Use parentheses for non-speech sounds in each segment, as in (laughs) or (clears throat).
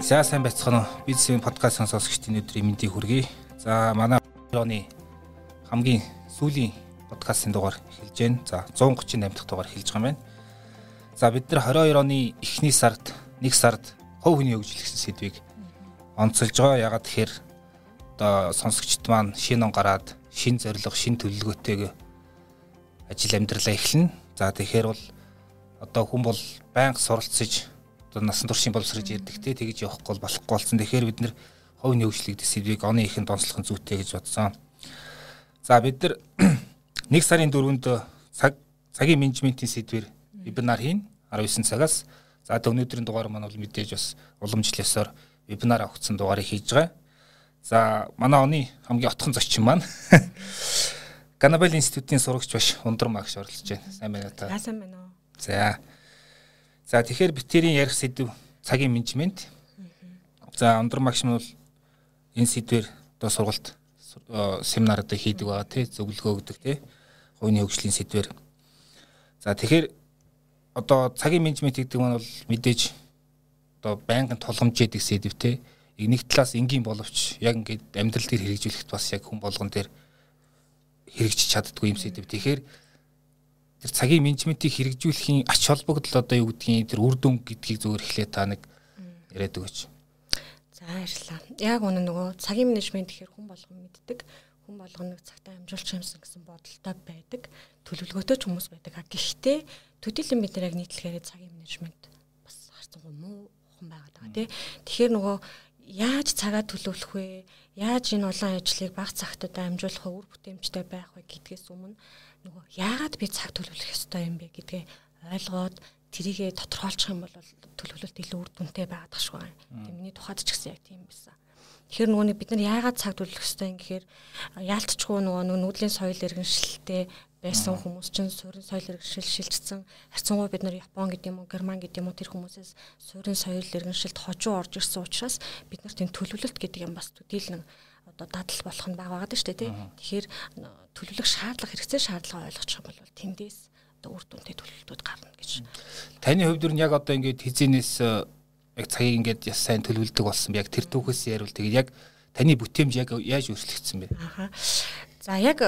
За сайн байцгаана уу? Бизнесийн подкаст сонсогчдын өдрийн мэндийг хүргэе. За манай оны хамгийн сүүлийн подкастын дугаар эхэлж байна. За 138 дахь дугаар эхэлж байгаа юм байна. За бид нар 22 оны эхний сард нэг сард хов хүний хөгжил гэсэн сэдвийг онцолж байгаа. Ягаад тэгэхээр одоо сонсогчд маань шинэ он гараад шин зориг, шин төлөвлөгөөтэйг ажил амьдралаа эхэлнэ. За тэгэхээр бол одоо хүн бол байнга суралцж одоо насан туршийн боловсрож ирдэг те тэгж явахгүй бол болохгүй болсон. Тэгэхээр бид нэр ховны хөгжлийг сэдвийг оны ихэнд онцлох нь зүйтэй гэж бодсон. За бид нар (clears throat) нэг сарын 4-нд цаг цагийн менежментийн сэдвэр вебинар хийн 19 цагаас. За өнөөдрийн дугаар маань бол мэдээж бас уламжлалсаар вебинар авахсан дугаарыг хийж байгаа. За манай оны хамгийн отхон зочин маань (laughs) Ганабел институтын сурагч баш Ундрам агш оролцож байна. Сайн байна уу та? Сайн байна уу. За За тэгэхээр битэрийн ярих сэдв цагийн менежмент. За өндөр магш нь бол энэ сэдвэр одоо сургалт семинарууд хийдэг байгаа тий зөвлөгөө өгдөг тий хувийн хөгжлийн сэдвэр. За тэгэхээр одоо цагийн менежмент гэдэг нь бол мэдээж одоо байнгын тулгамж яадаг сэдв тий нэг талаас энгийн боловч яг ингээд амьдрал дээр хэрэгжүүлэхэд бас яг хүн болгон дээр хэрэгжиж чаддгүй юм сэдв. Тэгэхээр тэр цагийн менежментийг хэрэгжүүлэхийн ач холбогдол одоо юу гэдгийг тэр үр дүн гэдгийг зөвөр эхлээ та нэг яриад өгөөч. За баярлалаа. Яг үнэ нөгөө цагийн менежмент гэхээр хүн болгон мэддэг. Хүн болгон нэг цагтаа амжуулах юмсан гэсэн бодолтой байдаг. Төлөвлөгөөтэй ч хүмүүс байдаг. Гэхдээ төдийлөн бид нар яг нийтлэхээр цагийн менежмент бас харцангуй муу хүн байгаад байгаа тий. Тэгэхээр нөгөө яаж цагаа төлөвлөх вэ? Яаж энэ олон ажлыг бага цагтад амжуулах? Үр бүтээмжтэй байх вэ гэдгээс өмнө нөгөө яагаад би цаг төлөвлөх ёстой юм бэ гэдгээ ойлгоод тэрийгэ тодорхойлчих юм бол төлөвлөлт илүү үр дүнтэй байгаад тах шүү. Тэг миний тухайд ч гэсэн яг тийм байсан. Тэгэхээр нөгөө бид нар яагаад цаг төлөвлөх ёстой юм гэхээр яалтчгүй нөгөө нүүдлийн соёл иргэншилтэй байсан хүмүүс чинь суурин соёл иргэншил шилжсэн. Харцангуй бид нар Япон гэдэг юм уу, Герман гэдэг юм уу тэр хүмүүсээс суурин соёл иргэншилд хожуу орж ирсэн учраас бид нар тийм төлөвлөлт гэдэг юм бас төдийлэн одоо дадал болох нь баг байгаа шүү дээ тий. Тэгэхээр төлөвлөх шаардлага хэрэгцээ шаардлага ойлгочих юм бол тэндээс одоо үр дүнтэй төлөвлөлтүүд гарна гэж. Таны хувьд нь яг одоо ингээд хизэнээс э, яг цагийг ингээд яс сайн төлөвлөдөг болсон би яг тэр түүхээс яривал тэгээд яг таны бүтээмж яг яаж өөрчлөгдсөн бэ? Аха. За яг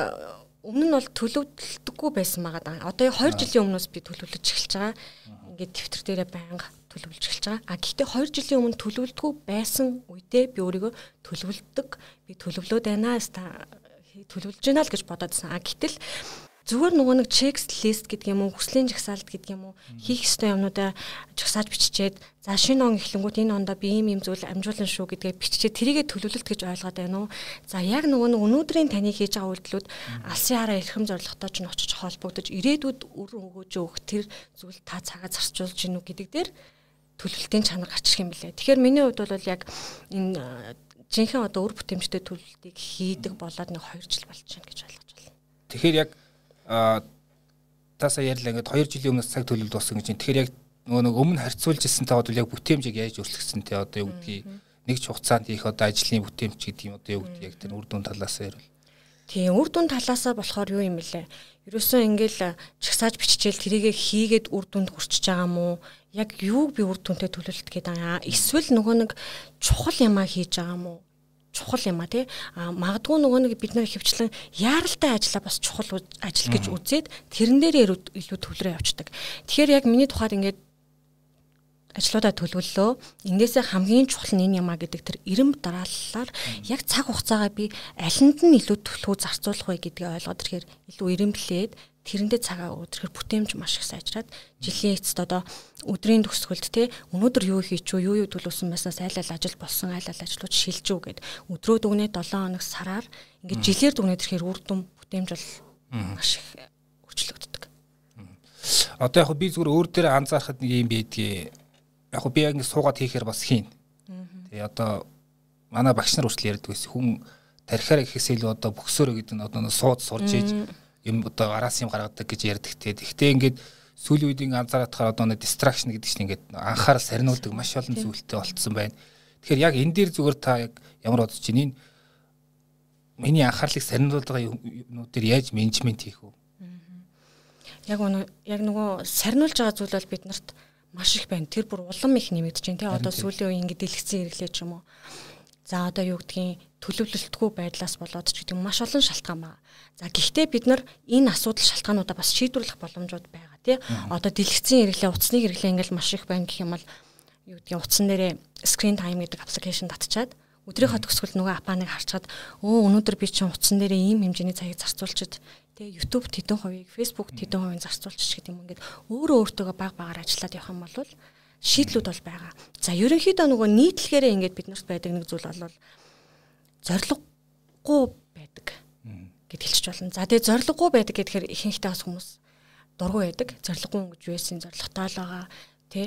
өмнө нь бол төлөвлөлтөггүй байсан байгаа. Одоо 2 жилийн өмнөөс би төлөвлөж эхэлж байгаа. Ингээд дэвтэр дээрээ байнга төлөвлөж эхэлж байгаа. А гэхдээ 2 жилийн өмнө төлөвлөлтгүй байсан үедээ би өөрийгөө төлөвлөдөг. Би төлөвлөөд байна төлөвлөж байна л гэж бодоодсан. А гэтэл зүгээр нөгөө нэг лист гэдэг юм уу хүслийн жагсаалт гэдэг юм уу хийх ёстой юмнуудаа жагсааж биччихээд за шинэ он эхлэнгүүт энэ ондоо би ийм ийм зүйл амжуулна шүү гэдгээ биччихээд тэрийгэ төлөвлөлт гэж ойлгоод байна уу за яг нөгөө нэг өнөөдрийн таны хийж байгаа үйлдэлүүд алсын хараа эрхэм зорилготой ч очиж холбогдож ирээдүйд үр өгөөж өгөх тэр зүйл та цагаа зарцуулж гинүү гэдэг дээр төлөвлөлтийн чанар гарчих юм билээ. Тэгэхээр миний хувьд бол яг энэ жинхэнэ одоо өр бүтэмжтэй төлөвлөлтийг хийдэг болоод нэг 2 жил болж байна гэж ойлгож байна. Тэгэхээр яг таасаа ярьлаа ингээд 2 жилийн өмнөөс цаг төлөвлөлт болсон гэж. Тэгэхээр яг нөгөө нэг өмнө харьцуулж ирсэнтэй бол яг бүтээмжийг яаж өөрчлөгсөн те одоо юу гэдгийг нэг ч хугацаанд их одоо ажлын бүтээмж гэдэг юм одоо юу гэдгийг яг тэр үр дүн талаас ярил. Тийм үр дүн талаасаа болохоор юу юм бэлээ. Ерөөсөө ингээл чагсааж биччихэл тэрийгэ хийгээд үр дүнд хүрчиж байгаа мó яг юуг би үр дүнтэй төлөвлөлт гэдэг аа эсвэл нөгөө нэг чухал юмаа хийж байгаа мó чухал юм а тий а магадгүй нөгөө нэг бид нэр хөвчлэн яаралтай ажилла бас чухал ажил гэж үзээд тэрэн дээр илүү төвлөрөө явцдаг. Тэгэхээр яг миний тухайд ингээд ажлуудаа төлөвлөлөө. Эндээсээ хамгийн чухал нь энэ юм а гэдэг тэр эренб дарааллаар яг цаг хугацаагаа би алинд нь илүү төлхөө зарцуулах вэ гэдгийг ойлгоод ирэхээр илүү эренблээд тэрэндээ цагаа өдрөхөр бүтээмж маш их сайжраад жилийн эцэст одоо өдрийн төгсгөлд те өнөөдөр юу хийчихв юу юу төлөвсөн байснаас айл айл ажил болсон айл айл ажлууд шилжүү гэд. Өдрөө дүгнээ 7 хоног сараар ингээд жилээр дүгнээд ирэхээр үр дүн бүтээмж бол маш их өөрчлөгддөг. Одоо яг би зүгээр өөр дээр анзаархад нэг юм байдгийг. Яг би яг ингэ суугаад хийхээр бас хийн. Тэгээ одоо манай багш нар хүртэл ярьдаг байсан. Хүн тархиараа гэхээс илүү одоо бөксөөрөө гэдэг нь одоо сууд сурж ийж юм одоо араас юм гаргадаг гэж ярьдаг те. Гэхдээ ингээд сүүлийн үед ингээ анзаараадахаар одоо нэг distraction гэдэг чинь ингээд анхаарал сарниулдаг маш олон зүйлтэй болцсон байна. Тэгэхээр яг энэ дээр зүгээр та яг ямар бодож чинь энэ миний анхаарлыг сарниулдаг юмнууд дээр яаж менежмент хийх вэ? яг яг нөгөө сарниулж байгаа зүйл бол бид нарт маш их байна. Тэр бүр улам их нэмэгдэж байна. Тэ одоо сүүлийн үеийн ингэ дэлгэцэн ирэглээ ч юм уу. За одоо юу гэдгийг төлөвлөлтгүй байдлаас болоод ч гэдэг маш олон шалтгаан байна. За гэхдээ бид нар энэ асуудал шалтгаануудаа бас шийдвэрлэх боломжууд байгаа тий. Одоо дэлгэцэн ирэглээ, утасны хэрэглээ ингээл маш их байна гэх юм бол юу гэдгийг утсан дээрээ screen time гэдэг аппликейшн татчаад өдрийнхөө төгсгөл нөгөө апаныг харчаад өө өнөөдөр би чинь утсан дээрээ ийм хэмжээний цагийг зарцуулчихэд тэгээ YouTube тэдэн хувийг Facebook тэдэн хувийг зарцуулчих гэдэг юм ингээд өөрөө өөртөөгөө баг багаар ажиллаад явах юм бол шийдлүүд бол байгаа. За ерөнхийдөө нөгөө нийтлэхээрээ ингээд биднэрт байдаг нэг зүйл бол зориггүй байдаг гэд хэлчих болно. За тэгээ зориггүй байдаг гэхээр ихэнхдээ бас хүмүүс дургу байдаг. Зориггүй гэж юусэн зоригтой л байгаа тий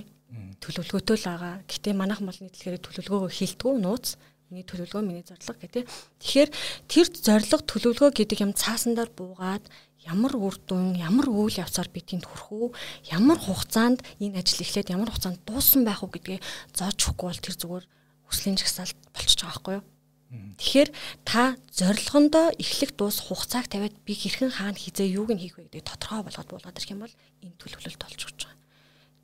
төлөвлөгөөтэй л байгаа. Гэтэ манайхан бол нийтлэхээр төлөвлөгөөгөө хилдэггүй нууц миний төлөвлөгөө миний зорилго тий. Тэгэхээр тэр зорилго төлөвлөгөө гэдэг юм цаасандаар буугаад ямар үр дүн, ямар үйл явцаар би тэнд хүрэх үү, ямар хугацаанд энэ ажил эхлээд ямар хугацаанд дууссан байх уу гэдгээ зоож өгөхгүй бол тэр зүгээр хүслийн жагсаалт болчихж байгаа байхгүй юу? Тэгэхээр та зорилгондоо эхлэх дуус хугацааг тавиад би хэрхэн хаана хизээ юуг нь хийх вэ гэдэг тодорхой болгоод буулгаад ирэх юм бол энэ төлөвлөлт болж өгч байгаа.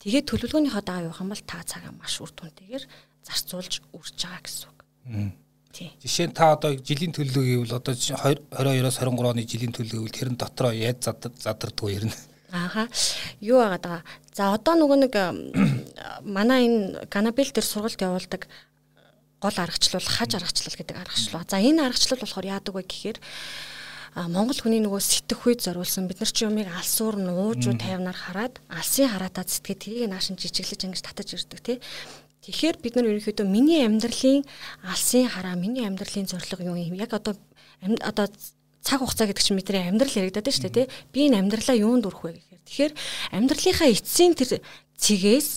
Тэгээд төлөвлөгөөнийхөө дагав явах юм бол та цагаа маш үр дүнтэйгээр зарцуулж үрж байгаа гэсэн үг. Жишээ нь та одоо жилийн төлөлөө гэвэл одоо 22-оос 23 оны жилийн төлөлөө гэвэл тэрэн дотроо яаж задардгүй ирнэ. Ааха. Юу байгаа даа. За одоо нөгөө нэг манай энэ Ганабел дээр сургалт явуулдаг гол аргачлал хаж аргачлал гэдэг аргачлал. За энэ аргачлал болохоор яадаг вэ гэхээр Монгол хүний нөгөө сэтгх үед зориулсан бид нар ч юмыг алсуур нуужуу тайвнаар хараад алсын хараатаа сэтгэе тэрийг наашин жижиглэж ингэж татаж ирдэг тий. Тэгэхээр бид нар ерөнхийдөө миний амьдралын алсын хараа, миний амьдралын зорилго юу юм? Яг одоо одоо цаг хугацаа гэдэг чинь бидний амьдрал яригадаад байна шүү дээ, тий? Би энэ амьдралаа юунд өрөх вэ гэхээр. Тэгэхээр амьдралынхаа эцсийн тэр цэгээс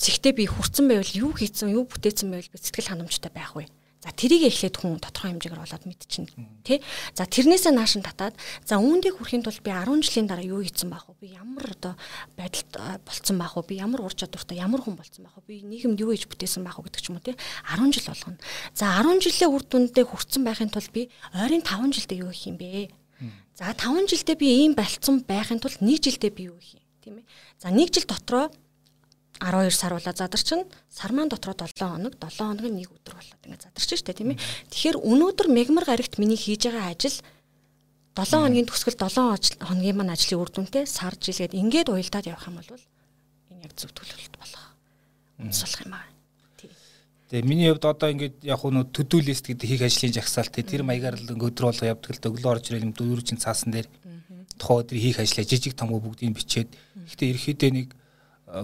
цэгтээ би хүрсэн байвал юу хийцэн, юу бүтээсэн байвал би сэтгэл ханамжтай байх вэ? За тэрийг эхлээд хүн тодорхой хэмжээгээр болоод мэдчихнэ тий. За тэрнээсээ наашин татаад за үүндийг хүрэхийн тулд би 10 жилийн дараа юу хийсэн байх вэ? Би ямар одоо байдалд болцсон байх вэ? Би ямар ур чадвартай, ямар хүн болцсон байх вэ? Би нийгэмд юу хийж бүтээсэн байх вэ гэдэг ч юм уу тий. 10 жил болгоно. За 10 жилийн үр дүндээ хүрсэн байхын тулд би ойрын 5 жилдээ юу хийх юм бэ? За 5 жилдээ би ийм болцсон байхын тулд 1 жилдээ би юу хийх юм? Тийм ээ. За 1 жил дотроо 12 сар болоо задарчин сар маань дотроо 7 хоног 7 хоног нэг өдөр болоод ингээд задарч штэ тийм ээ. Тэгэхээр өнөөдөр мегмар гарагт миний хийж байгаа ажил 7 хоногийн төгсгөл 7 хоногийн маань ажлын үр дүнтэй сар жилгээд ингээд уялдаад явах юм бол энэ яг зөв төлөвлөлт болох. Үнс болох юм аа. Тэгээ миний хувьд одоо ингээд яг нөө төдөө лист гэдэг хийх ажлын жагсаалт тэр маягаар л өдөр болго явдаг л өглөө орж ирэл юм дөрвөн цаасан дээр тухайн өдөр хийх ажлаа жижиг томгоо бүгдийг бичээд гэхдээ ерөөхдөө нэг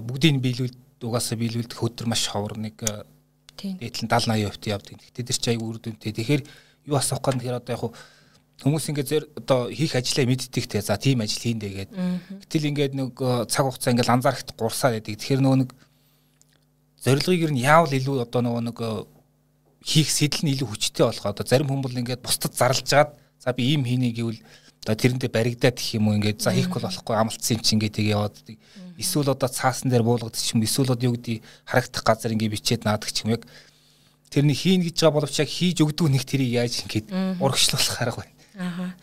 бүгдийг биелүүлд угаасаа биелүүлдэх өдөр маш ховор нэг дээдлэн 70 80% явдаг. Тэгэхдээ тэр чи аяг үр дүнтэй. Тэгэхээр юу асуух гээд тэгэхээр одоо яг хүмүүс ингээд зэр одоо хийх ажлаа мэддэг те за тийм ажил хийндэ гээд гэтэл ингээд нэг цаг хугацаа ингээд анзаарахт гурсаа байдаг. Тэгэхээр нөгөө нэг зорилгыг ер нь яавал илүү одоо нөгөө нэг хийх сэтэл нь илүү хүчтэй болох. Одоо зарим хүмүүс ингээд бусдад зарлж жаад за би ийм хийнэ гэвэл одоо тэрэндээ баригдаад гэх юм уу ингээд за хийхгүй болохгүй амлцсан юм чи ингээд тэгээ яваад эсвэл одоо цаасан дээр буулгад ч юм эсвэл одоо юу гэдэг харагдах газар ингээд бичээд наадаг ч юм яг тэрний хийн гэж байгаа боловч яг хийж өгдөг нэг тэрийг яаж ингээд урагшлуулах арга байна. Аа.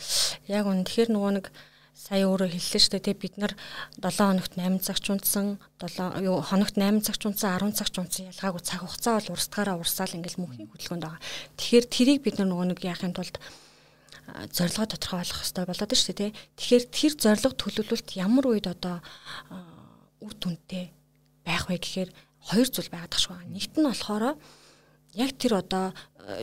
Яг үн тэгэхээр нөгөө нэг сая өөрөө хэллээ шүү дээ бид нар 7 хоногт 8 цагч унтсан 7 юу хоногт 8 цагч унтсан 10 цагч унтсан ялгаагүй цаг хугацаа бол урсдгаараа урсаал ингээл мөнхийн хөдөлгөөнд байгаа. Тэгэхээр тэрийг бид нар нөгөө нэг яахын тулд зорилгоо тодорхой болох хэрэгтэй болоод шүү дээ. Тэгэхээр тэр зорилго төлөвлөлт ямар үед одоо үр дүнтэй байх вэ гэхээр хоёр зүйл байгаад тахшгүй. Нэгт нь болохоор яг тэр одоо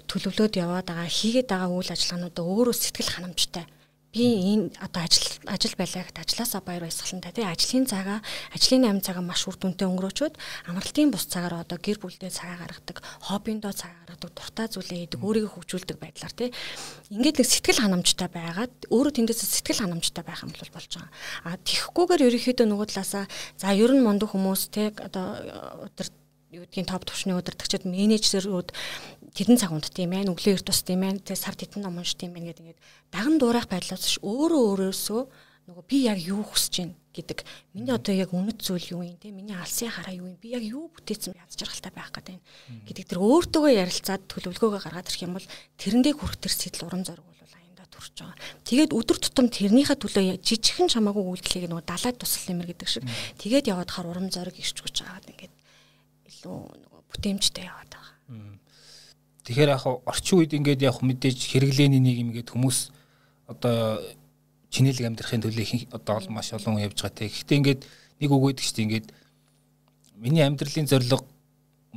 төлөвлөөд яваад байгаа хийгээд байгаа үйл ажиллагаануудаа өөрөө сэтгэл ханамжтай би энэ одоо ажил ажил байлаа гэхэд ажлаасаа баяр баясгалантай тий. Ажлын цагаа ажлын 8 цагаа маш үр дүнтэй өнгөрөөчөөд амралтын бус цагаараа одоо гэр бүлдээ цагаа гаргадаг хоббиндоо цагаа гаргадаг дуртай зүйлээ хийдэг өөрийгөө хөгжүүлдэг байдлаар тий. Ингээд нэг сэтгэл ханамжтай байгаад өөрөө тэндээс сэтгэл ханамжтай байх юм бол болж байгаа. А тихгүйгээр ерөнхийдөө нөгөө талаасаа за ер нь мундаг хүмүүс тий одоо өдөр юу гэдгийг топ төвшний удирдагчид менежерүүд тэдэн цаг унт тийм ээ өглөө эрт тус тийм ээ тэгээ сар тэдэн ном унш тийм ээ гэдэг ингээд даган дуурайх байдлаас өөрөө өөрөөсөө нөгөө би яг юу хүсэж байна гэдэг. Миний одоо яг үнэт зүйл юу юм те миний алсын хараа юу юм би яг юу бүтээсэн яз жаргалтай байх гэдэг юм гэдэг тэр өөртөөгөө ярилцаад төлөвлөгөөгөө гаргаад ирэх юм бол тэрэндээ хүрэх тэр сэтэл урам зориг бол яваад хүрч байгаа. Тэгээд өдөр тутам тэрнийхээ төлөө жижигхэн чамаагүй үйлдэлийг нөгөө далайд тусал нэмэр гэдэг шиг. Тэгээд яваад хаар урам зориг ирч гүж байгаа ингээд илүү нөгөө бүтээмжтэй яваад байгаа. Тэгэхээр яг орчин үед ингээд яг мэдээж хэрэглээний нэг юм гээд хүмүүс одоо чинэлэг амьдрахын төлөө их одоо маш олон явж байгаа те. Гэхдээ ингээд нэг үг өгдөг чинь ингээд миний амьдралын зорилго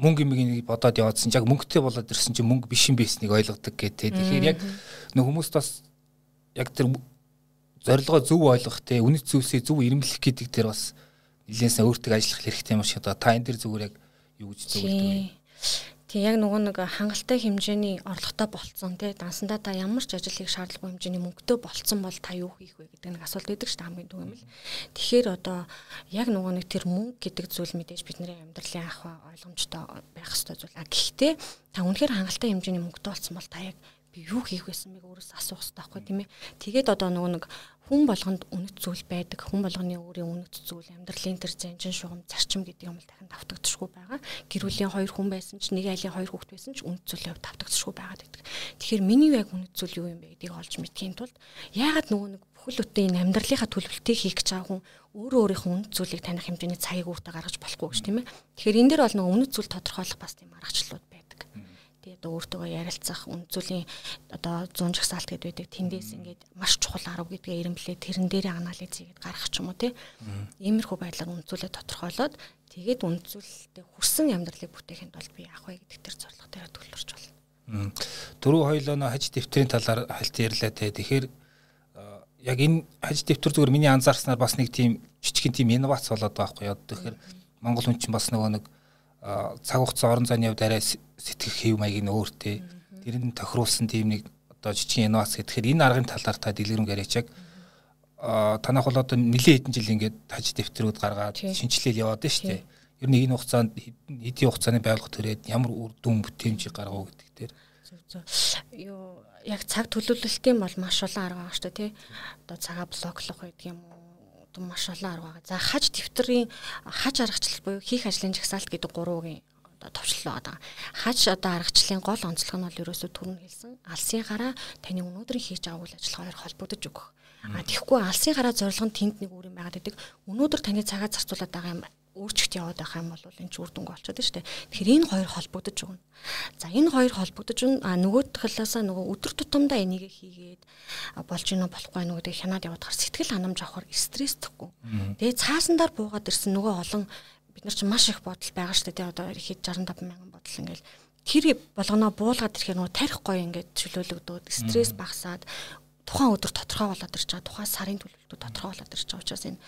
мөнгө юмыг бодоод яваадсан яг мөнгөтэй болоод ирсэн чинь мөнгө биш юм байсныг ойлгодог гэдэг. Тэгэхээр яг нэг хүмүүст бас яг тэр зорилгоо зөв ойлгох те үнэт зүйлсээ зөв ирэмлэх гэдэг тэр бас нэлээсээ өөртөө ажиллах хэрэгтэй юм шиг одоо та энэ дэр зүгээр яг юу гэж зөвлөдөг Тэг яг нөгөө нэг хангалттай хэмжээний орлоготой болцсон тий дансандаа та ямар ч ажил хийх шаардлагагүй хэмжээний мөнгөтэй болцсон бол та юу хийх вэ гэдэг нэг асуулт өгдөг шүү дээ хамгийн түгээмэл. Тэгэхээр одоо яг нөгөө нэг тэр мөнгө гэдэг зүйл мэдээж бидний амьдралын ах ойлгомжтой байх ёстой зүйл. А гэхдээ та үнэхээр хангалттай хэмжээний мөнгөтэй болцсон бол та яг би юу хийх байсан мэг өөрөөс асуух хэрэгтэй байхгүй тийм ээ. Тэгээд одоо нөгөө нэг хүн болгонд үнэт зүйл байдаг. Хүн болгоны өөрийн үнэт зүйл амьдралын тэр занжин шугам зарчим гэдэг юм л дахин давтагдчихгүй байгаа. Гэр бүлийн хоёр хүн байсан ч нэг айлын хоёр хүүхэд байсан ч үнэт зүйлээ давтагдчихгүй байгаад байдаг. Тэгэхээр миний яг үнэт зүйл юу юм бэ гэдгийг олж мэдхийн тулд яагаад нөгөө нэг бүхэл бүтэн энэ амьдралынхаа төлөвлөлтийг хийх гэж байгаа хүн өөрөө өөрийнхөө үнэт зүйлийг таних хэмжээний цагийг өөртөө гаргаж болохгүй гэж тийм ээ. Тэгэхээр энэ дээр бол нөгөө үнэт зүйл тодорхойлох бас тийм аргачлалууд тий одоо өөртөө ярилцах үнцөлийн одоо 100 жагсаалт гэдэг байдаг тэндээс ингээд маш чухал арга гэдгээ ирэмблээ тэрэн дээрээ анализ хийгээд гаргах ч юм уу тий иймэрхүү байдлаар үнцүүлээ тодорхойлоод тэгээд үнцүүлэлтэд хүрсэн амьдралыг бүтээхэд бол би яах вэ гэдэг тэр зорилго дээр төлөвлөрч байна. Дөрөв хоёлоо нөө хаж дэвтрийн талаар хальт ярьлаа те. Тэгэхээр яг энэ хаж дэвтэр зүгээр миний анзаарснаар бас нэг тийм жижигхэн тийм инновац болоод байгаа байхгүй яа. Тэгэхээр Монгол хүн чинь бас нөгөө нэг цаг хугацаа орон зайны хувьд арай сэтгэх хэв маяг нь өөртэй. Тэр нь тохируулсан тийм нэг одоо жижиг инновац гэхээр энэ аргын талаар та дэлгэрэнг яриач яг танах бол одоо нэлээд хэдэн жил ингээд таж дэвтрүүд гаргаад шинжилэл яваад байна шүү дээ. Ер нь энэ хугацаанд хэдийн хугацааны байгууллага төрээд ямар үр дүн бүтээмжийг гаргав гэдэг дээр. Юу яг цаг төлөвлөлтийн бол маш олон арга байгаа шүү дээ тий. Одоо цагаа блоклох гэдэг юм уу одоо маш олон арга байгаа. За хаж дэвтрийн хаж аргачлал буюу хийх ажлын жагсаалт гэдэг гурвын товчлол байгаа. Хаж одоо аргачлалын гол онцлог нь бол ерөөсөө түрүүн хэлсэн алсын гараа таны өнөөдрийн хийж байгаа үйл ажиллагаагаар холбогдож өгөх. А тэгэхгүй алсын гараа зорилго нь тэнд нэг үр юм байгаад байдаг. Өнөөдөр таны цагаа зарцуулаад байгаа юм өөрчлөлт яваад байх юм бол энэ ч үр дүнг олцоод шүү дээ. Тэгэхээр энэ хоёр холбогдож өгнө. За энэ хоёр холбогдож а нөгөө талаасаа нөгөө өдөр тутамдаа энийг хийгээд болж гинэ болохгүй нөгөө гэдэг хянаад яваад хар сэтгэл ханамж авахар стресстхгүй. Тэгээ цаасандаар буугаад ирсэн нөгөө олон бид нар чинь маш их бодол байгаа шүү дээ. Одоо ихэд 65 мянган бодол ингээл тэр болгоноо буулгаад ирэхээр нөгөө тарих гоё ингээд чөлөөлөгдөөд стресс багасаад тухайн өдөр тодорхой болоод ирж байгаа тухайн сарын төлөвлөлтүүд тодорхой болоод ирж байгаа учраас энэ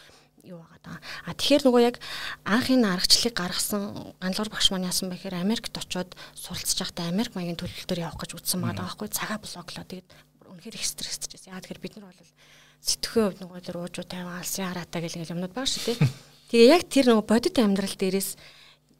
юу байгаа даа. А тэгэхээр нөгөө яг анхын аргачлалыг гаргасан ганлуур багш маань яасан бэ гэхээр Америкт очоод суралцж байхдаа Америк маягийн төлөвлөлтөөр явах гэж үзсэн байгаа байхгүй цагаа блоклоо. Тэгээд үнэхээр их стресстэйсэн. Яа тэгэхээр бид нар бол сэтгэхийн хувьд нөгөө тэр уужуу тайван алсын хараатай гэл ингээл юмнууд байгаа шүү дээ. (laughs) Тэгээ яг тэр нөгөө бодит амьдрал дээрээс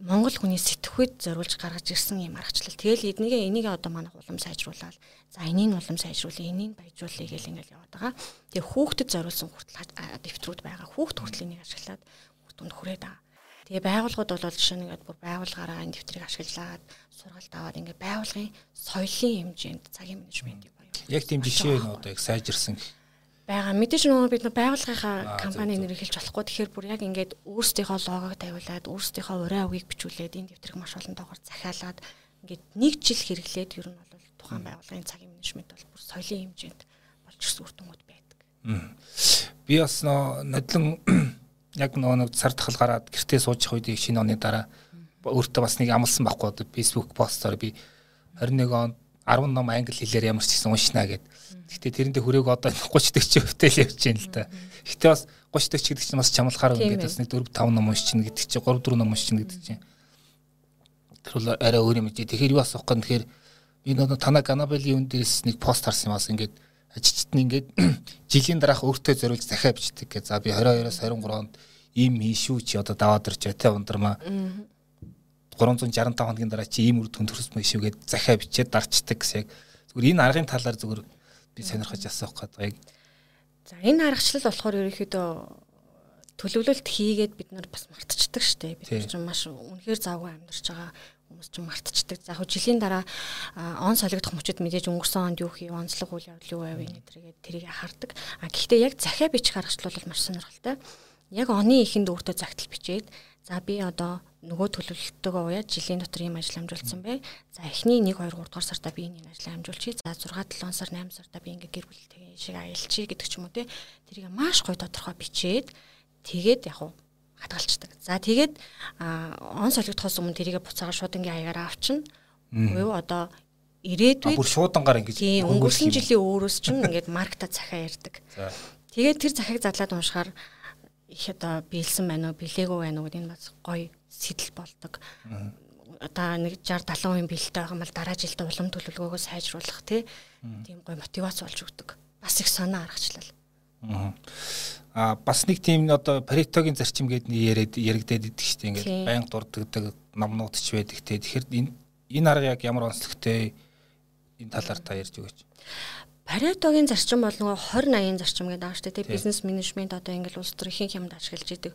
Монгол хүний сэтгхүйд зориулж гаргаж ирсэн юм аргачлал. Тэгэл эднийг энийг одоо манайх улам сайжруулаад за энийг улам сайжруулъя, энийг баяжуулъя гэл ингээл яваад байгаа. Тэгээ хүүхдэд зориулсан хүртэл дэвтрүүд байгаа. Хүүхд хүртэл энийг ашиглаад хүүхдүнд хүрээд байгаа. Тэгээ байгууллагууд бол жишээ нь ингээд бүр байгууллагаараа энэ дэвтрийг ашиглаад сургалт аваад ингээд байгууллагын соёлын хэмжээнд цагийн менежментийг баяуулах. Яг тийм жишээ нь одоо яг сайжирсан гэх байгаа. Мэдээж нөгөө бид байгууллагынхаа компани нэрийг хэлж болохгүй. Тэгэхээр бүр яг ингээд өөрсдийнхөө логог тавиулаад өөрсдийнхөө урай авгийг бичүүлээд энэ дэвтрийг маш олон доогоор захиалаад ингээд нэг жил хэрэглээд ер нь бол тухайн байгууллагын цагийн менежмент бол бүр соёлын хэмжээнд болж ирсэн үр дүнгууд байдаг. Би бас нодлон (clears throat) яг нөгөө нэг цар тахал гараад гэртээ сууж их үед шинэ оны дараа өөртөө бас нэг амлсан байхгүй Facebook постоор би 21 онд 10 ном англи хэлээр ямар ч гэсэн уншина гэд. Гэхдээ тэрэндээ хүрээг одоо 30 дэх чи хөвтөл явж байна л да. Гэхдээ бас 30 дэх чи гэдэг чинь бас чамлахаар ингээд бас нэг 4 5 ном уншчихна гэдэг чинь 3 4 ном уншчихна гэдэг чинь. Тэр бол арай өөр юм чи. Тэгэхээр юу асуух гэн тэгэхээр би нөгөө танаа Ганабелийн үн дээрс нэг пост харсан юм бас ингээд ажилчид нь ингээд (clears throat) жилийн дараах өөртөө зориулж захиа бичдэг гэж. За би 22-оос 23 онд ийм хийшүү чи одоо даваад ирж өтэ ундрмаа 365 хоногийн дараа чи ийм үр дүн төрсөн байх шүүгээд захиа бичээд дарчдаг гэсэн яг зүгээр энэ аргын талаар зүгээр би сонирхож асуух гэдэг За энэ аргачлал болохоор ерөнхийдөө төлөвлөлт хийгээд бид нар бас мартчихдаг штэ. Бид нар ч маш үнэхээр завгүй амьдарч байгаа хүмүүс ч мартчихдаг. За яг жилийн дараа он солигдох мөчөд мэдээж өнгөрсөн онд юу хий, онцлог үйл явдал юу байв нэтрэгээд тэрийг хардаг. А гэхдээ яг захиа бичих гаргачлал маш сонирхолтой. Яг оны ихэнд өөртөө загтал бичээд за би одоо нөгөө төлөвлөлтөөгөө уяад жилийн дотор ийм ажил амжуулсан бай. За эхний 1 2 3 дугаар сартаа би энэ ажил амжуулчих. За 6 7 сар 8 сартаа би ингээ гэр бүлтэй шиг аялчих гэдэг ч юм уу те. Тэрийг маш гоё тодорхой бичээд тэгээд яг уу хадгалцдаг. За тэгээд он солигдохоос өмнө тэрийг буцаага шууд ингээ хаягаараа авчна. Буюу одоо ирээдүйд бүр шуудангаар ингэж өнгөрсөн жилийн өөрөөс ч (laughs) ингээд маркта захаа ярьдаг. За тэгээд тэр захааг задлаад уншихаар их одоо биелсэн байна уу, билээгүй байна уу гэдэг энэ бас гоё сэтэл болдог. Одоо нэг 60 70% бэлтэй байгаа бол дараа жилд улам төлөвлөгөөгөө сайжруулах тийм гоё мотивац болж өгдөг. Бас их санаа аргачлал. Аа бас нэг тийм одоо Паритогийн зарчим гэдэг нь яриад яригдээд идэг шүү дээ. Ингээд байнга дурддаг номнууд ч байдаг те. Тэгэхээр энэ энэ арга яг ямар онцлогтой энэ талаар та ярьж өгөөч. Паретогийн зарчим бол нөгөө 20 80 зарчим гэдэг ааш тий бизнес менежмент одоо ингээл улс төр ихэнх юмд ашиглаж идэг.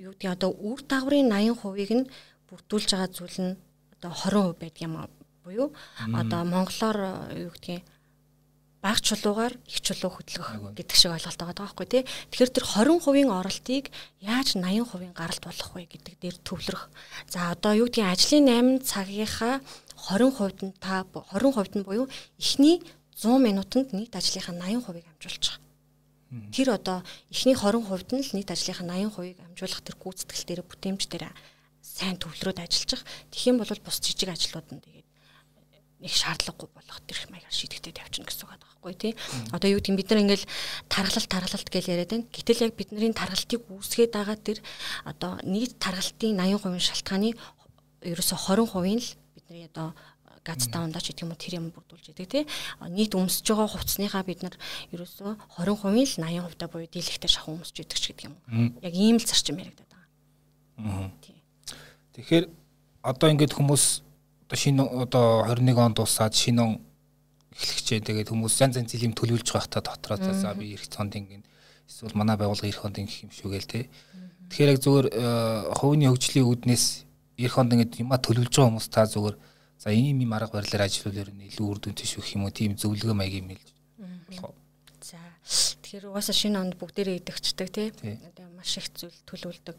Юу гэдэг одоо үр дагаврын 80%-ыг нь бүрдүүлж байгаа зүйл нь одоо 20% байдаг юм буюу. Одоо монголоор юу гэдгийг баг чулуугаар их чулуу хөдлөх гэдэг шиг ойлголт байгаа байхгүй тий. Тэгэхээр тэр 20% оролтыг яаж 80% гаралт болох вэ гэдэг дээр төвлөрөх. За одоо юу гэдгийг ажлын 8 цагийнхаа 20% нь та 20% нь буюу эхний 100 минутанд нийт ажлынхаа 80%ыг амжуулж байгаа. Тэр одоо эхний 20% нь л нийт ажлынхаа 80%ыг амжуулах тэр гүйцэтгэл дээр бүтээмж дээр сайн төвлөрөөд ажиллаж. Тэгэх юм бол бус жижиг ажлууд нь тэгээд нэг шаардлагагүй болох тэр маягаар шийдэгдээд явчихна гэсэн үг байхгүй тий. Одоо юу гэдэг бид нар ингээл таргалалт таргалалт гэж яриад байна. Гэтэл яг бидний таргалтыг үүсгээд байгаа тэр одоо нийт таргалтын 80% шалтгааны ерөөсө 20% нь л бидний одоо газ даунда ч гэдэг юм уу тэр юм бүрдүүлж идэг тий. Нийт өмсөж байгаа хувцсныхаа бид нар ерөөсөө 20% л 80% та буюу дийлэгтэй шахуу өмсөж идэг ч гэдэг юм уу. Яг ийм л зарчим яригдаад байгаа. Тий. Тэгэхээр одоо ингээд хүмүүс одоо шинэ одоо 21 онд дуусаад шинэ он эхлэгчээ тэгээд хүмүүс янз янз зэлийн төлөвлөж байхдаа дотроо за би эх цонд ингээд эсвэл манай байгууллага эх хонд гэх юм шүүгээл тий. Тэгэхээр яг зүгээр э, хувийн хөгжлийн үүднээс эх хонд ингээд юма төлөвлөж байгаа хүмүүс та зүгээр За ийм юм арга барилаар нь илүү үр дүнтэй шүү гэх юм уу тийм зөвлөгөө маяг юм хэлж болох уу. За тэгэхээр угаасаа шинэ онд бүгдээрээ идэгчдэг тий. Одоо маш их зүйл төлөвлөдөг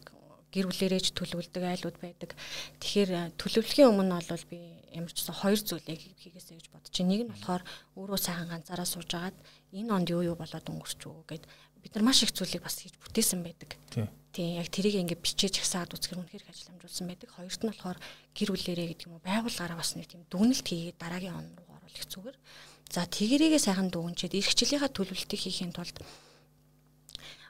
гэр бүлэрээж төлөвлөдөг айлууд байдаг. Тэгэхээр төлөвлөхийн өмнө бол би ямар ч гэсэн хоёр зүйлийг хийгээсэй гэж бодож байна. Нэг нь болохоор өөрөө сайхан ганцаараа сууж агаад энэ онд юу юу болоод өнгөрчөө гэд бид нар маш их зүйлийг бас хийж бүтээсэн байдаг. Тийм яг тэрийг ингээд бичээж ихсаад үзэхэр үнэхээр ажил амжуулсан байдаг. Хоёрт нь болохоор гэр бүлэрээ гэдэг юм уу байгууллагаараа бас нэг тийм дүгнэлт хийгээд дараагийн он руу оруулах зүгээр. За тэгэрийгээ сайхан дүгнчихэд эрх жилийнхаа төлөвлөлтийг хийхийн тулд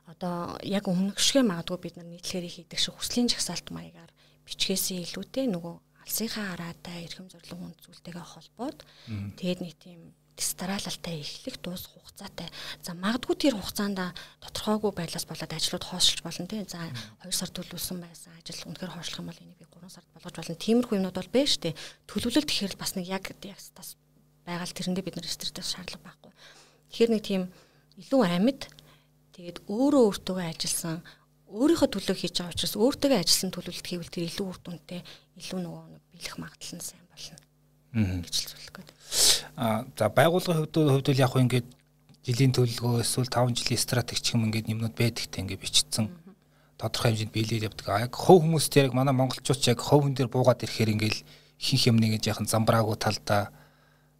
одоо яг өмнөгшгөө магадгүй бид нар нийтлэгээр хийдэг шиг хүслийн жагсаалт маягаар бичгээсээ илүүтэй нөгөө алсынхаа хараатай эрхэм зорилго хүнд зүйлтэйгээ холбоод тэгээд нэг тийм дистаралалтай эхлэх дуус хугацаатай. За магадгүй тэр хугацаанд тодорхойгүй байлаас болоод ажлууд хоосолж болно тийм. За 2 сар төлөвлөсөн байсан ажил үнэхээр хоошлох юм бол энийг би 3 сард болгож болно. Тиймэрхүү юмнууд бол байна шүү дээ. Төлөвлөлт гэхээр бас нэг яг тас байгаал тэрэндээ бид нар стресс шаардлага байхгүй. Тэгэхээр нэг тийм илүү амьд тэгээд өөрөө өөртөө ажилласан өөрийнхөө төлөө хийж байгаа учраас өөртөө ажилласан төлөвлөлт хийвэл тэр илүү үр дүнтэй илүү нөгөө бэлэх магадлал нь сайн болно гэж хэлцүүлэх гээд. За байгууллагын хувьд хувьд бол яг хөө ингээд жилийн төлөвлөгөө эсвэл 5 жилийн стратеги юм ингээд юмнууд байдагтай ингээд бичсэн тодорхой хэмжээнд биелээд явдаг. Яг хов хүмүүс тэр яг манай монголчууд яг ховн дээр буугаад ирэхээр ингээд ихэнх юм нэг яахан замбраагүй талдаа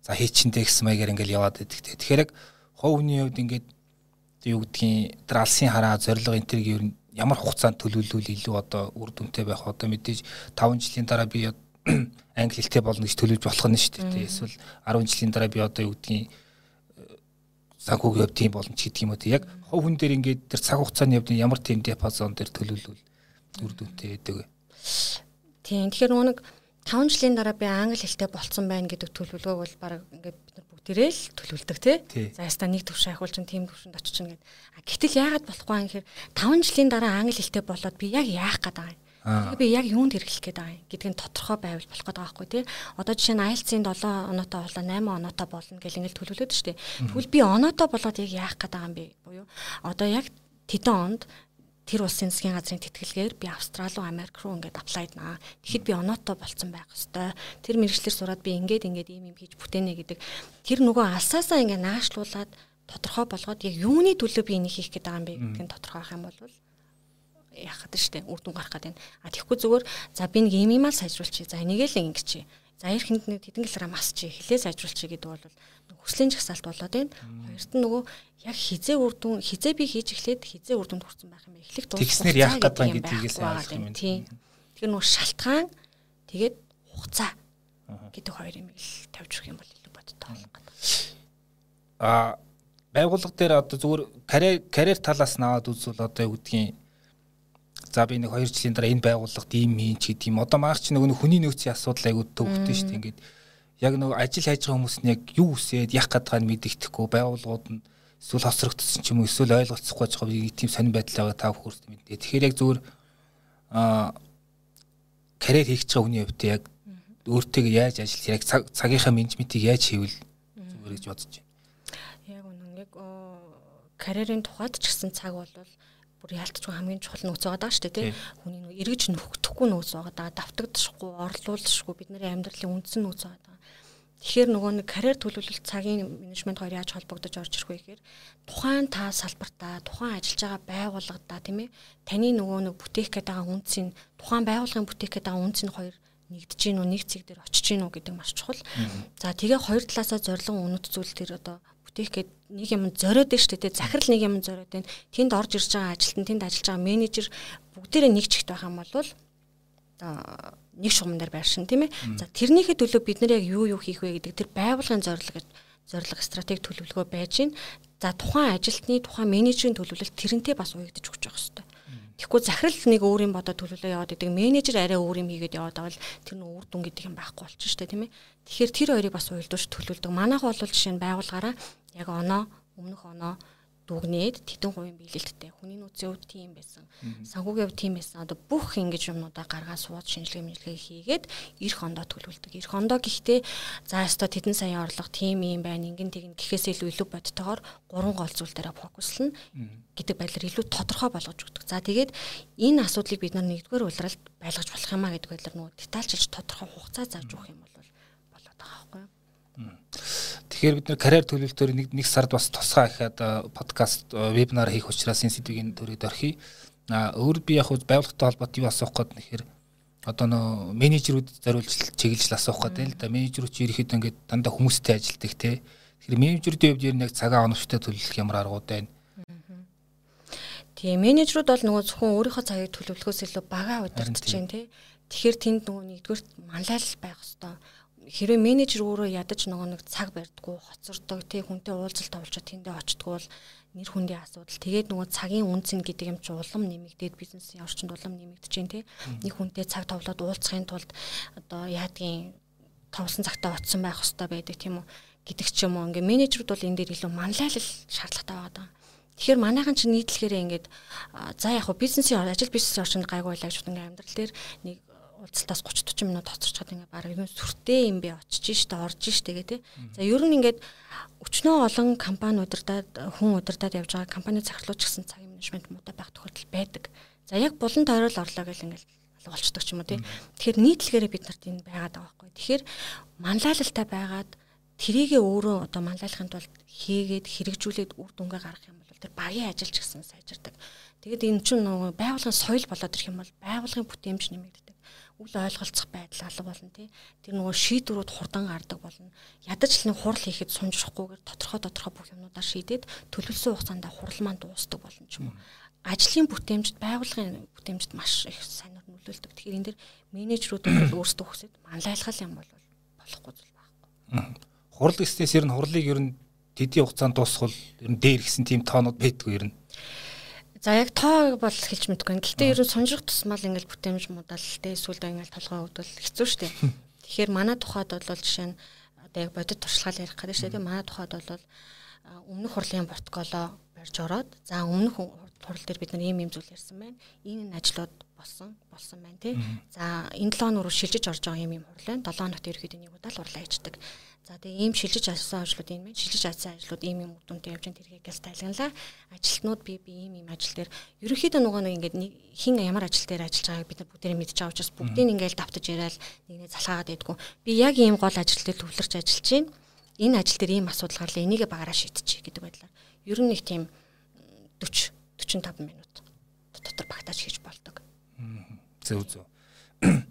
за хийчиндээ гэсэн маягаар ингээд яваад байдаг. Тэгэхээр яг хов хүний хувьд ингээд юу гэдгийг тэр алсын хараа зорилго энэ төргийн ер нь ямар хугацаанд төлөвлөвөл илүү одоо үр дүнтэй байх одоо мэдээж 5 жилийн дараа би (clears throat) англи хэлтэй болно гэж төлөвлөж болох нь шүү дээ. Эсвэл 10 жилийн дараа би одоо юу гэдгийг санхүүгийн хувьд тийм боломж гэдэг юм уу. Яг хов хүн дээр ингээд тэр цаг хугацааны хувьд ямар тийм диапазон дээр төлөвлөвөл үр дүнтэй байдаг вэ? Тийм. Тэгэхээр нэг 5 жилийн дараа би англи хэлтэй болцсон байна гэдэг төлөвлөгөөг бол баг ингээд бид нар бүгдээрээ л төлөвлөдөг тий. За яста нэг төвшин ахиулж тийм төвшөнд очиж гэнэ. Гэтэл яагаад болохгүй юм гэхээр 5 жилийн дараа англи хэлтэй болоод би яг яах гээд байгаа юм би яг юунд хэрэглэх гээд байгаа юм гэдг нь тодорхой байвал болох байгаа байхгүй тий. Одоо жишээ нь IELTS-ийн 7 оноотой болоо 8 оноотой болно гэл ингээл төлөвлөд штэ. Тэгвэл би оноотой болоод яг яах гээд байгаа юм бэ? Буюу одоо яг тэдэн онд тэр улсын засгийн газрын тэтгэлгээр би Австрали руу Америк руу ингээд аплайд наа. Тэгэхэд би оноотой болцсон байх хэвээр. Тэр мэрэгчлэр сураад би ингээд ингээд ийм юм хийж бүтээнэ гэдэг. Тэр нөгөө алсаасаа ингээд наашлуулад тодорхой болгоод яг юуны төлөө би энийг хийх гээд байгаа юм бэ гэдгийг тодорхой авах юм бол яах гэдэг штэ үр дүн гарах гэдэг. А тэгэхгүй зүгээр за би нэг юм юмаа сайжруулчих. За энийг л ингэчих. За эр хүнд нэг килограмм асчих. Хилээ сайжруулчих гэдэг бол хүслийн жагсаалт болоод байна. Хоёрт нь нөгөө яг хизээ үр дүн хизээ би хийж эхлээд хизээ үр дүнд хүрсэн байх юм. Эхлэх дуусах. Тэгснэр яах гэдэг юм гэдгийг ойлгох юм. Тийм. Тэгэхээр нөгөө шалтгаан тэгээд хугацаа гэдэг хоёр юм ил тавьж өгөх юм бол илүү бодтой болох гэдэг. Аа байгууллага дээр одоо зүгээр карьер карьер талаас нь аваад үзвэл одоо юу гэдгийг за би нэг 2 жилийн дараа энэ байгууллагад ийм хийн ч гэдэг юм. Одоо маач нөгөө хүний нөөцийн асуудал айгуу төвхтэй шүү дээ. Ингээд яг нөгөө ажил хайж байгаа хүмүүс нь яг юу үсээд яах гээд байгааг мэддэхгүй байгууллагууд нь эсвэл хосрогдсон ч юм уу эсвэл ойлголцохгүй байгаа нэг тийм сонир байдал байгаа та бүхэн мэдээ. Тэгэхээр яг зүгээр аа карьер хийх байгаа хүний хувьд яг өөртөө яаж ажил яг цагийнхаа менежментийг яаж хийвэл зүгээр гэж бодож байна. Яг үнэн яг карьерийн тухайд ч гэсэн цаг бол бүр яалтчгүй хамгийн чухал нөөц байгаа даа шүү дээ тий. Хүний нэг эргэж нөхөхгүй нөөц байгаа даа. Давтагдчихгүй, орлуулчихгүй бидний амьдралын үндсэн нөөц байгаа Тэгэхээр нөгөө нэг карьер төлөвлөлт цагийн менежмент хоёр яаж холбогдож орж ирэх вэ гэхээр тухайн та салбартаа, тухайн ажиллаж байгаа байгууллагадаа тийм ээ таны нөгөө нэг бүтээх гээд байгаа үнцийн тухайн байгууллагын бүтээх гээд байгаа үнцийн хоёр нэгдэж гин үү, нэг цэг дээр очиж гин үү гэдэг маш чухал. За тэгээ хоёр талаасаа зорилго үнэт зүйл тэр одоо бүтээх гээд нэг юм зориод нь шүү дээ. Захирал нэг юм зориод байна. Тэнд орж ирж байгаа ажилтан, тэнд ажиллаж байгаа менежер бүгдээрээ нэг чигт байх юм бол одоо нэг шугам дээр байршин тийм ээ. За тэрнийхээ төлөө бид нэр яг юу юу хийх вэ гэдэг тэр байгуулгын зорилго зорилго стратеги төлөвлөгөө байж гин. За тухайн ажилтны тухайн менежерийн төлөвлөлт тэрнтэй бас уягдж өгч явах хэрэгтэй. Тэгэхгүй захирал нэг өөр юм бодоод төлөвлөө яваад идэг менежер арай өөр юм хийгээд яваад байгаа л тэр нь үр дүн гэдэг юм байхгүй болчих штэ тийм ээ. Тэгэхээр тэр хоёрыг бас уялдуулж төлөвлөдөг. Манайх бол жишээ нь байгуулгаараа яг оноо өмнөх оноо дүгнээд тедэн хувийн биелэлттэй хүний нөөцийн хувьд тийм байсан санхүүгийн хувьд тийм байсан. Одоо бүх ингэж юмнуудаа гаргаад сууд шинжилгээ мэлгээ хийгээд эх хондоо төлөвлөдөг. Эх хондоо гэхдээ за өстой тедэн саяын орлого тийм юм байна ингэн тэгнэ гэхээс илүү илүү бодтойгоор гурван гол зүйл дээр фокуслна гэдэг байдлаар илүү тодорхой болгож өгдөг. За тэгээд энэ асуудлыг бид нар нэгдүгээр улиралд байлгаж болох юмаа гэдэг байдлаар нөгөө детальчилж тодорхой хугацаа зарж өгөх юм бол болоод байгаа байхгүй Тэгэхээр бид нэр карьер төлөвлөлтөөр нэг нэг сард бас тусгай ихэд подкаст вебинар хийх учраас энэ сэдвийн төрөд орхий. А өөр би яг байгууллагатай холбоотой юу асуух гээд нэхэр одоо нөө менежерүүд зориулж чиглэл асуух гээд л да менежерүүд чи ирэхэд ингээд дандаа хүмүүстэй ажилдаг те. Тэгэхээр менежерүүдийн хувьд ер нь яг цагаа оновчтой төлөвлөх ямар аргууд байна? Тийм менежерүүд бол нөгөө зөвхөн өөрийнхөө цагийг төлөвлөхөөс илүү бага удирдах чинь тий. Тэгэхээр тэнд нөгөө нэгдүгээр манлайл байх хэвээр хэрвээ менежер өөрөө ядаж нөгөө нэг цаг барьдггүй хоцордог тий хүнтэй уулзалт тавьлчаад тэндээ очтгоо л нэр хүндийн асуудал. Тэгээд нөгөө цагийн үнцэн гэдэг юм чи улам нэмэгдээд бизнесийн орчинд улам нэмэгдэж байна тий. Нэг хүнтэй цаг товлоод уулзахын тулд одоо яадгийн товсон цагтаа очсон байх хэрэгтэй байдаг тийм үү? Гэдэг ч юм уу? Ингээ менежерүүд бол энэ дээр илүү манлайлал шаардлагатай байгаа. Тэгэхээр манайхан чинь нийтлэхээр ингээд за яг хөө бизнесийн ажил бизнесийн орчинд гайгүй байлаа гэж ингээ амьдрал дээр нэг уулзалтаас 30 40 минут тоцорчод ингээ баг юм сүртэй юм би очиж штэ орж штэ гэ тэ. За ер нь ингээд өчнөө олон компани удирдаад хүн удирдаад явж байгаа компани захирлууч гэсэн цагийн менежмент муутай байх тохиолдол байдаг. За яг булан тойрол орлоо гэл ингээл болчдөг ч юм уу тий. Тэгэхээр нийтлэгээр бид нарт энэ байгаад байгаа байхгүй. Тэгэхээр манлайлалтай байгаад тэрийгээ өөрөө одоо манлайлахын тулд хийгээд хэрэгжүүлээд үр дүнгээ гаргах юм бол тэр багийн ажил ч гэсэн сайжирдаг. Тэгэд энэ чинь нөгөө байгууллагын соёл болоод ирэх юм бол байгууллагын бүтээмж нэмэгддэг үл ойлголцох байдал алга болно тий. Тэр нөгөө шийдвэрүүд хурдан гардаг болно. Ядаж л нэг хурал хийхэд сунжрахгүйгээр тодорхой тодорхой бүх юмнуудаа шийдээд төлөвлөсөн хугацаанд хурал маань дуустдаг болно ч юм уу. Ажлын бүтээмжид байгууллагын бүтээмжид маш их сайн нөлөөлдөг. Тэгэхээр энэ дэр менежерүүд бол өөрсдөө хүсээд манлайлгал юм бол болохгүй зүйл байхгүй. Хурал гэснээс ер нь хурлыг ер нь тэдийн хугацаанд дуусгал ер нь дээр гисэн тийм тоонууд байдгүй ер нь За яг тоо бол хэлж мэдгүй. Гэхдээ ерөн сонжих тусмал ингээл бүтээмж модал тэ эсвэл ингээл толгой өвдөл хэцүү шттэ. (laughs) Тэгэхээр манай тухайд бол жишээ нь одоо яг бодит туршлагаар ярих гэдэг шттэ. Манай тухайд бол өмнөх хурлын протоколоо гарч ороод за өмнөх хурал дээр бид нар ийм ийм зүйл ярьсан байна. Энэ ажлууд болсон болсон байна тий. За энэ 7 нуруу шилжиж орж байгаа ийм ийм хурал байна. 7 хоногт ерөөхдөө нэг удаа л урлаа хийдэг. За тэгээ ийм шилжиж ажилласан ажлууд энэ байна. Шилжиж ажилласан ажлууд ийм ийм үр дүнтэй явж байгаа тэргээс тайлганлаа. Ажилтнууд би би ийм ийм ажил дээр ерөөхдөө нөгөө нэг ингээд хин ямар ажил дээр ажиллаж байгааг бид нар бүгдээрээ мэдж байгаа учраас бүгдийг ингээд давтаж яриад нэг нэг залхаагаад байдгүй. Би яг ийм гол ажил дээр төвлөрч ажиллаж байна. Энэ ажил дээр ийм асуудал гарлаа энийгээ багаараа шийдчихье гэдэг байдлаар. Ер нь нэг тийм 40 45 минут дотор багтааж хийж болдог. Зөв зөв. (clears throat)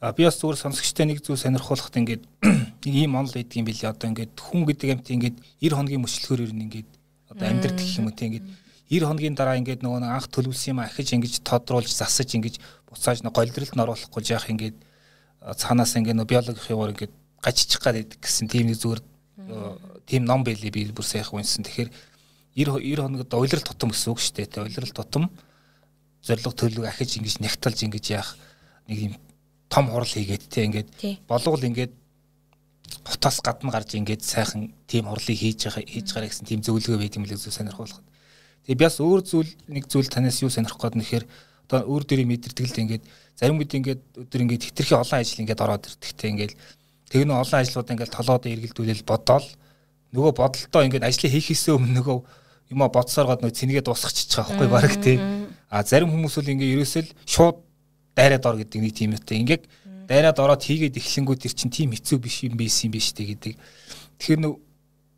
А би бас зүгээр сонсогчтой нэг зүйл сонирхуулахад ингээд нэг (clears throat) ийм онл байдаг юм билээ. Одоо ингээд хүн гэдэг амт ингээд 90 хоногийн мөчлөхөр ер нь ингээд одоо амьдрэх гэх юм уу тийм ингээд 90 хоногийн дараа ингээд нөгөө анх төлөвлөсөн юм ахиж ингэж тодруулж засаж ингэж буцааж нэг голдролд нь оруулахгүй яах ингээд цаанаас ингээд нөгөө биологийн яваар ингээд гажчих гад байдаг гэсэн тийм нэг зүгээр тийм ном байлээ би бүр сайхан унсан. Тэгэхээр 90 90 хоногт уйлрал тутам гэсэн үг шүү дээ. Уйлрал тутам зориг төлөв ахиж ингэж нягталж ингэж яах нэг юм том хурал хийгээд те ингээд болгол ингээд хотоос гадна гарч ингээд сайхан тийм хурлыг хийж хийж гараа гэсэн тийм зөвлөгөө байт юм л зү сонирхуулахад. Тэгээ би бас өөр зүйл нэг зүйл танаас юу сонирхох гээд нэхэр одоо өөр дөрийн мэдэрдэг л ингээд зарим үед ингээд өдөр ингээд хитрхи олон ажил ингээд ороод ирдэгтэй ингээд тэг нэ олон ажлууд ингээд толоод эргэлдүүлэл бодоол нөгөө бодолтоо ингээд ажлыг хийхээсээ өмнө нөгөө юм а бодсоор гад нөгөө цэнэгээ дуусгачих байхгүй баг тий. А зарим хүмүүс бол ингээд ерөөсөл шууд дайраад ор гэдэг нэг тийм үтэй. Ингээд дайраад ороод хийгээд эхлэнгүүд ир чинь тийм хэцүү биш юм байсан биш тий гэдэг. Тэгэхээр нөө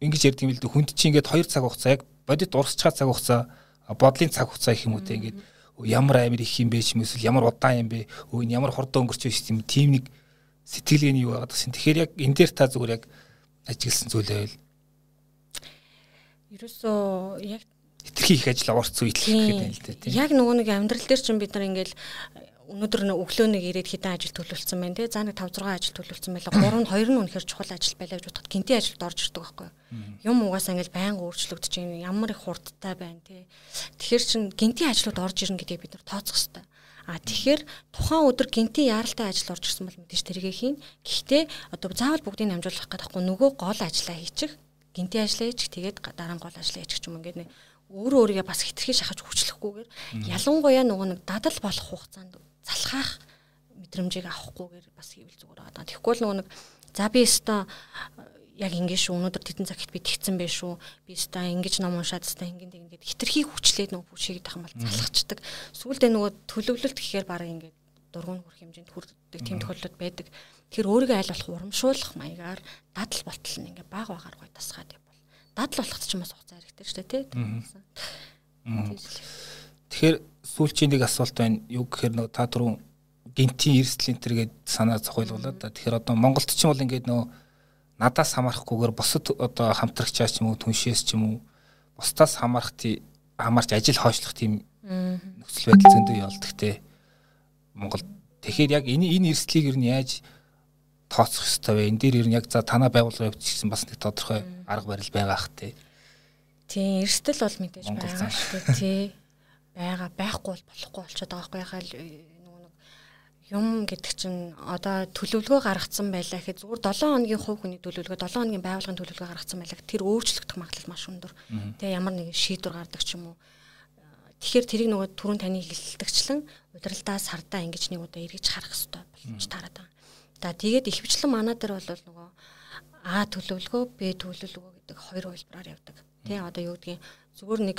ингэж ярьд юм л дээ хүнд чинь ингээд 2 цаг хугацаа яг бодит урсчгаа цаг хугацаа бодлын цаг хугацаа их юм уу те ингээд ямар амир их юм бэ ч юм эсвэл ямар удаан юм бэ өө энэ ямар хурдан өнгөрч байсан юм тийм нэг сэтгэлгээний юу байгаад гэсэн. Тэгэхээр яг энэ дээр та зүгээр яг ажигласан зүйл байвал ерөөсөө яг хитрхи их ажил орцсон итлэх гэдэг юм л дээ тийм. Яг нөгөө нэг амьдрал дээр чинь бид нар ингээл өнөөдөр нэг өглөө нэг ирээд хитэн ажил төлөвлөсөн байна те. За нэг 5 6 ажил төлөвлөсөн байлаа. 3 нь 2 нь үнэхээр чухал ажил байлаа гэж бодоход гинти ажилд орж ирдэг байхгүй юу? Юм угаасаа ингээл байнга өөрчлөгдөж байна. Ямар их хурдтай байна те. Тэгэхээр чин гинти ажлууд орж ирнэ гэдгийг бид нар тооцох хэрэгтэй. А тэгэхээр тухайн өдөр гинти яаралтай ажил орж ирсэн бол мэдээж тэргээ хийн. Гэхдээ одоо заавал бүгдийг намжуулах гэдэгхгүй нөгөө гол ажиллаа хийчих. Гинти ажиллаа хийчих. Тэгээд дараа нь гол ажиллаа хийчих юм ингээд өөрөө өөрийгөө бас хитрхи шахаж хүчлэхгүйгээр ялангуяа нөгөө нэг дадал болох хугацаанд залхаах мэдрэмжийг авахгүйгээр бас хийвэл зүгээр байгаа. Тэгэхгүй л нөгөө нэг за би өстой яг ингэ шүү өнөөдөр тедэн цагт би тэгсэн байх шүү би өстой ингэж ном уншаад өстой ингэн тэгэгээд хитрхи хүчлээд нөгөө бүшигд тахын бол залхацдаг. Сүүлдээ нөгөө төлөвлөлт гэхээр бараг ингэ дургуун хүрх хэмжээнд хүрдэг тийм тохиолдлууд байдаг. Тэгэхээр өөрийгөө аль болох урамшуулах маягаар дадал болтол нь ингээ баг багаар гой тасгаад явбал дадал болоход ч юм бас хугацаа хэрэгтэй шүү дээ тий. Тэгэхээр сүүлчийн нэг асуулт байна. Юу гэхээр нэг та түрүү гинтийн эрсдэл энтер гээд санаа зохиолуулаад та. Тэгэхээр одоо Монголд ч юм бол ингээд нөгөө надаас хамаарахгүйгээр бусад одоо хамтрагчаас ч юм уу түншээс ч юм уу бусдаас хамаарах тий хамаарч ажил хойшлох тийм нөхцөл байдал зөндөө явуулдаг те. Монгол тэгэхээр яг энэ энэ эрсдлийг ер нь яаж тооцох хэрэгтэй вэ? Энэ дээр ер нь яг за танаа байгууллага явуулчихсан бас нэг тодорхой арга барил байгаа ах те. Тийм эрсдэл бол мэдээж байгаа шүү дээ тий байгаа байхгүй бол болохгүй болчиход байгаа байхгүй яхаа нөгөө нэг юм гэдэг чинь одоо төлөвлөгөө гаргацсан байлаа гэхэд зүгээр 7 хоногийн хувь хүний төлөвлөгөө 7 хоногийн байгууллагын төлөвлөгөө гаргацсан байлаа тэр өөрчлөгдөх магадлал маш өндөр. Тэгээ ямар нэгэн шийдвэр гардаг ч юм уу. Тэгэхээр тэрийг нөгөө түрүүн таны хэлэлтгчлэн удиралдаа сардаа ингэж нэг удаа эргэж харах хэрэгтэй болж тараад байгаа. За тэгээд ихвчлэн манаа дээр бол нөгөө А төлөвлөгөө Б төлөвлөгөө гэдэг хоёр хувилбараар явдаг. Тэ одоо юу гэдгийг зүгээр нэг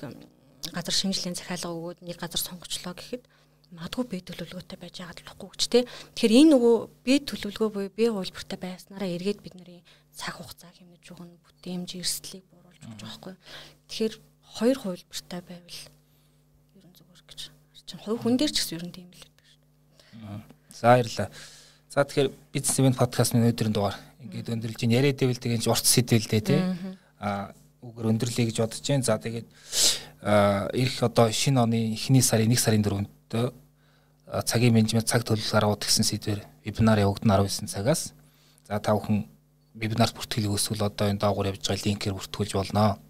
газар шинжилгээний захиалга өгөөд нэг газар сонгочлоо гэхэд магадгүй бие төлөвлөгөөтэй байж байгаа болохгүй ч тийм. Тэгэхээр энэ нөгөө бие төлөвлөгөө буюу бие хувилбартай байснараа эргээд бидний цаг хугацаа хэмнэж нь бүтээмж эрсдлийг бууруулж өгч байгаа байхгүй. Тэгэхээр хоёр хувилбартай байвал ерөн зүгээр гэж харж байна. Хувь хүн дээр ч гэсэн ерөн тийм л байдаг шүү дээ. За баярлалаа. За тэгэхээр бизнес ивент подкастны өнөөдрийн дугаар ингээд өндөрлж ин яриад байвал тэгээд урт сэдвэл дээ тий. Аа үгээр өндөрлөе гэж бодож जैन. За тэгээд ирэх одоо шинэ оны эхний сарын 1 сарын 4-нд цагийн менежмент цаг төлөв гаргууд гэсэн сэдвээр вебинар явагдана 19 цагаас. За та бүхэн вебинарт бүртгэлийг өсвөл одоо энэ доогуур явж байгаа линкээр бүртгүүлж болно.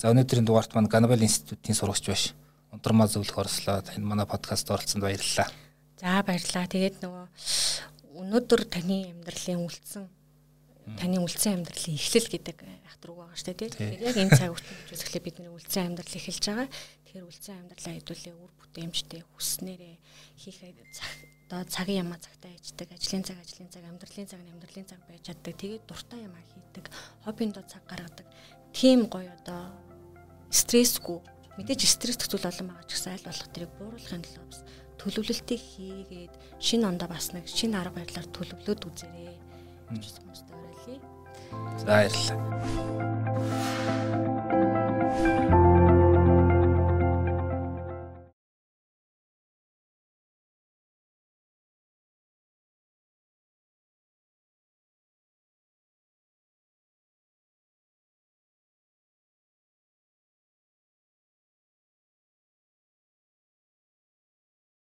За өнөөдрийн дугаарт маань Ganabal институтын сурагч биш. Унтармаа зөвлөх орслоо. Танд манай подкаст оролцсонд баярлалаа. За баярлалаа. Тэгээд нөгөө өнөөдөр таны амьдралын үлдсэн таны үлцэн амьдралын эхлэл гэдэг үг байгаа шүү дээ тийм. Яг энэ цаг гэж үзэхлээр бидний үлцэн амьдрал эхэлж байгаа. Тэгэхээр үлцэн амьдралаа хэдүүлээ үр бүтээмжтэй хүснээрээ хийх одоо цагийн ямаа цагтаа хийдэг, ажлын цаг ажлын цаг, амьдралын цаг амьдралын цаг байж чаддаг. Тэгээд дуртай ямаа хийдэг, хоббинд цаг гаргадаг. Тим гоё одоо стрессгүй мэдээж стресстэй зүйл олон байгаа ч гэсэн аль болох тэрийг бууруулахын тулд төлөвлөлтийг хийгээд шинэ ондоо бас нэг шинэ арга барилаар төлөвлөөд үзээрэй. хүмүүст уриалъя. За баярлалаа.